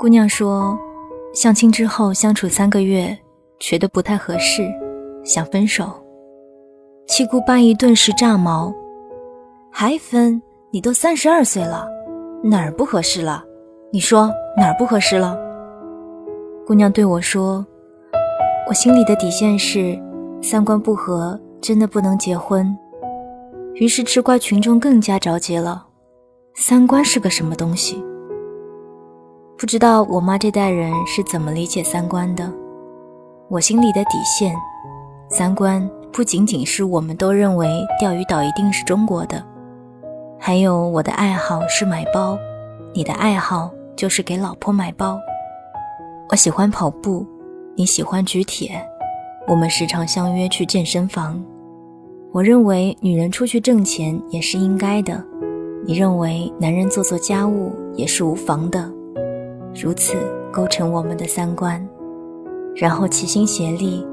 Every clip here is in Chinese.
姑娘说，相亲之后相处三个月，觉得不太合适，想分手。七姑八姨顿时炸毛：“还分？你都三十二岁了，哪儿不合适了？你说哪儿不合适了？”姑娘对我说：“我心里的底线是，三观不合真的不能结婚。”于是吃瓜群众更加着急了：“三观是个什么东西？”不知道我妈这代人是怎么理解三观的。我心里的底线，三观不仅仅是我们都认为钓鱼岛一定是中国的，还有我的爱好是买包，你的爱好就是给老婆买包。我喜欢跑步，你喜欢举铁，我们时常相约去健身房。我认为女人出去挣钱也是应该的，你认为男人做做家务也是无妨的。如此构成我们的三观，然后齐心协力，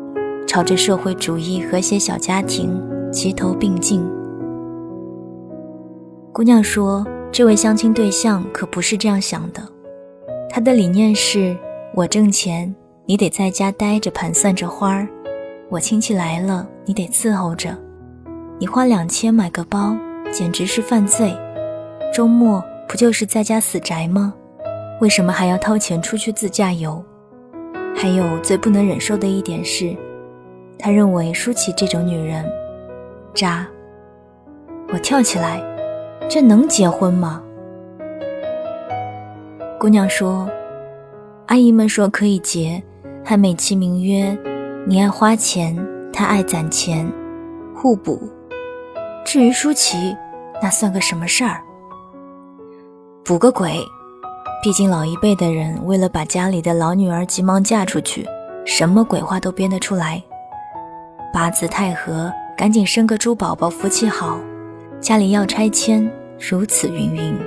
朝着社会主义和谐小家庭齐头并进。姑娘说：“这位相亲对象可不是这样想的，他的理念是：我挣钱，你得在家待着盘算着花儿；我亲戚来了，你得伺候着。你花两千买个包，简直是犯罪。周末不就是在家死宅吗？”为什么还要掏钱出去自驾游？还有最不能忍受的一点是，他认为舒淇这种女人渣。我跳起来，这能结婚吗？姑娘说：“阿姨们说可以结，还美其名曰你爱花钱，他爱攒钱，互补。至于舒淇，那算个什么事儿？补个鬼！”毕竟老一辈的人为了把家里的老女儿急忙嫁出去，什么鬼话都编得出来。八字太合，赶紧生个猪宝宝，福气好。家里要拆迁，如此云云。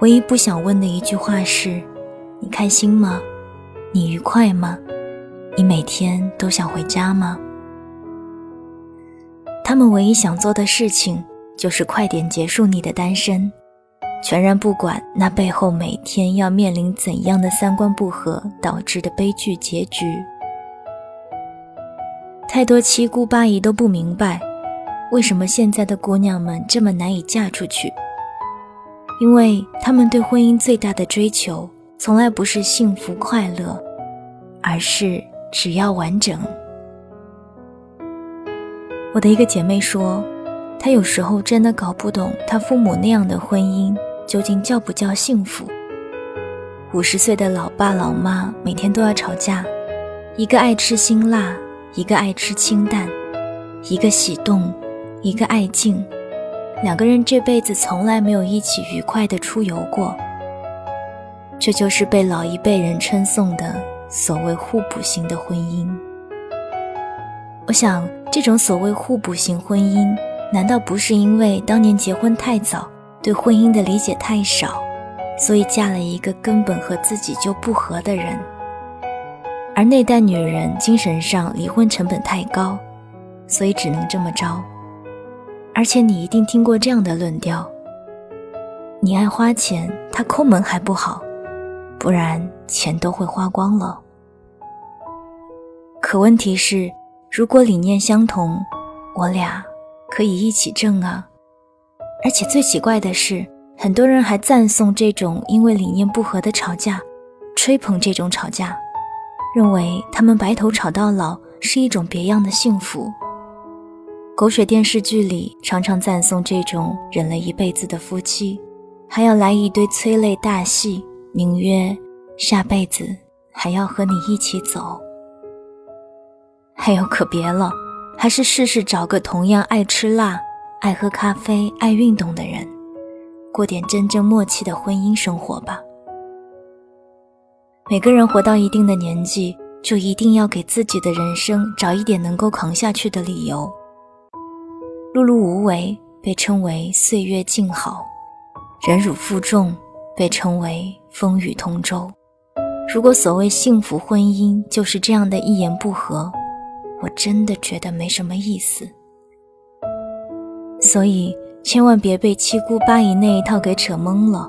唯一不想问的一句话是：你开心吗？你愉快吗？你每天都想回家吗？他们唯一想做的事情就是快点结束你的单身。全然不管那背后每天要面临怎样的三观不合导致的悲剧结局。太多七姑八姨都不明白，为什么现在的姑娘们这么难以嫁出去？因为她们对婚姻最大的追求，从来不是幸福快乐，而是只要完整。我的一个姐妹说，他有时候真的搞不懂他父母那样的婚姻。究竟叫不叫幸福？五十岁的老爸老妈每天都要吵架，一个爱吃辛辣，一个爱吃清淡，一个喜动，一个爱静，两个人这辈子从来没有一起愉快的出游过。这就是被老一辈人称颂的所谓互补型的婚姻。我想，这种所谓互补型婚姻，难道不是因为当年结婚太早？对婚姻的理解太少，所以嫁了一个根本和自己就不合的人。而那代女人精神上离婚成本太高，所以只能这么着。而且你一定听过这样的论调：你爱花钱，他抠门还不好，不然钱都会花光了。可问题是，如果理念相同，我俩可以一起挣啊。而且最奇怪的是，很多人还赞颂这种因为理念不合的吵架，吹捧这种吵架，认为他们白头吵到老是一种别样的幸福。狗血电视剧里常常赞颂这种忍了一辈子的夫妻，还要来一堆催泪大戏，名曰下辈子还要和你一起走。还有可别了，还是试试找个同样爱吃辣。爱喝咖啡、爱运动的人，过点真正默契的婚姻生活吧。每个人活到一定的年纪，就一定要给自己的人生找一点能够扛下去的理由。碌碌无为被称为岁月静好，忍辱负重被称为风雨同舟。如果所谓幸福婚姻就是这样的一言不合，我真的觉得没什么意思。所以，千万别被七姑八姨那一套给扯懵了，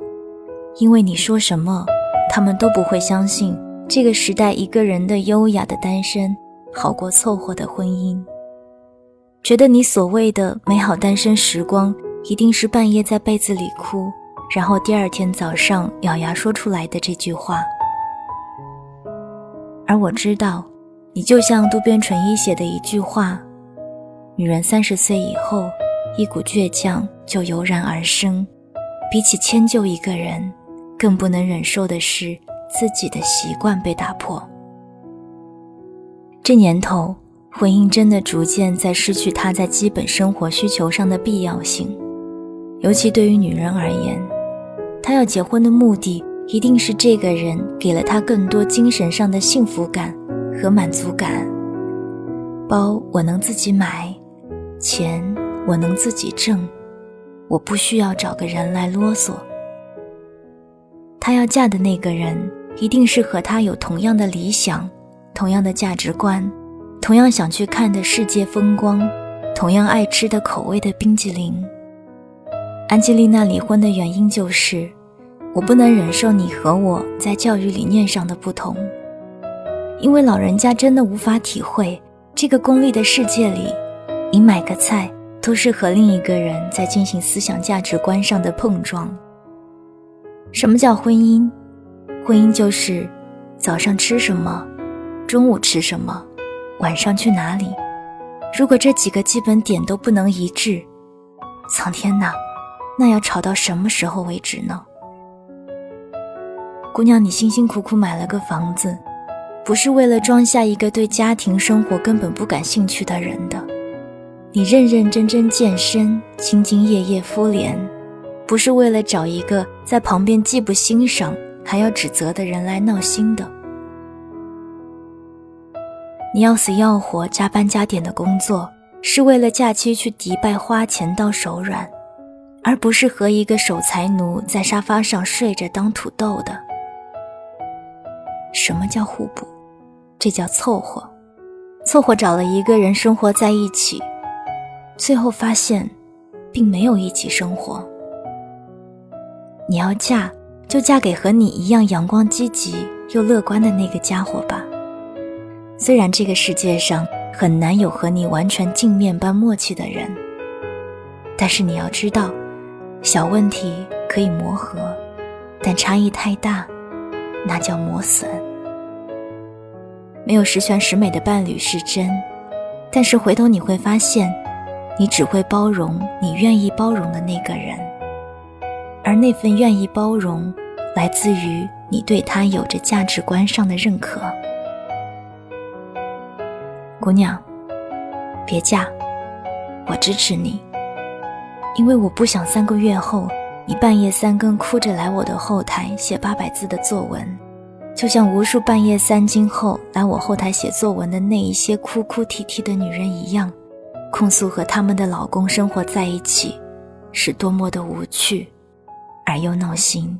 因为你说什么，他们都不会相信这个时代一个人的优雅的单身好过凑合的婚姻。觉得你所谓的美好单身时光，一定是半夜在被子里哭，然后第二天早上咬牙说出来的这句话。而我知道，你就像渡边淳一写的一句话：“女人三十岁以后，一股倔强就油然而生。比起迁就一个人，更不能忍受的是自己的习惯被打破。这年头。”婚姻真的逐渐在失去它在基本生活需求上的必要性，尤其对于女人而言，她要结婚的目的一定是这个人给了她更多精神上的幸福感和满足感。包我能自己买，钱我能自己挣，我不需要找个人来啰嗦。她要嫁的那个人一定是和她有同样的理想、同样的价值观。同样想去看的世界风光，同样爱吃的口味的冰激凌。安吉丽娜离婚的原因就是，我不能忍受你和我在教育理念上的不同，因为老人家真的无法体会这个功利的世界里，你买个菜都是和另一个人在进行思想价值观上的碰撞。什么叫婚姻？婚姻就是早上吃什么，中午吃什么。晚上去哪里？如果这几个基本点都不能一致，苍天呐，那要吵到什么时候为止呢？姑娘，你辛辛苦苦买了个房子，不是为了装下一个对家庭生活根本不感兴趣的人的；你认认真真健身、兢兢业业敷脸，不是为了找一个在旁边既不欣赏还要指责的人来闹心的。你要死要活加班加点的工作，是为了假期去迪拜花钱到手软，而不是和一个守财奴在沙发上睡着当土豆的。什么叫互补？这叫凑合，凑合找了一个人生活在一起，最后发现，并没有一起生活。你要嫁，就嫁给和你一样阳光积极又乐观的那个家伙吧。虽然这个世界上很难有和你完全镜面般默契的人，但是你要知道，小问题可以磨合，但差异太大，那叫磨损。没有十全十美的伴侣是真，但是回头你会发现，你只会包容你愿意包容的那个人，而那份愿意包容，来自于你对他有着价值观上的认可。姑娘，别嫁，我支持你，因为我不想三个月后你半夜三更哭着来我的后台写八百字的作文，就像无数半夜三更后来我后台写作文的那一些哭哭啼啼的女人一样，控诉和他们的老公生活在一起是多么的无趣，而又闹心。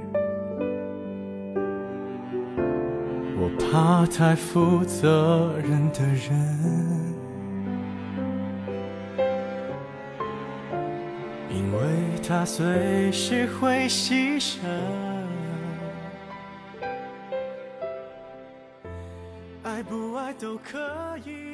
我怕太负责任的人，因为他随时会牺牲。爱不爱都可以。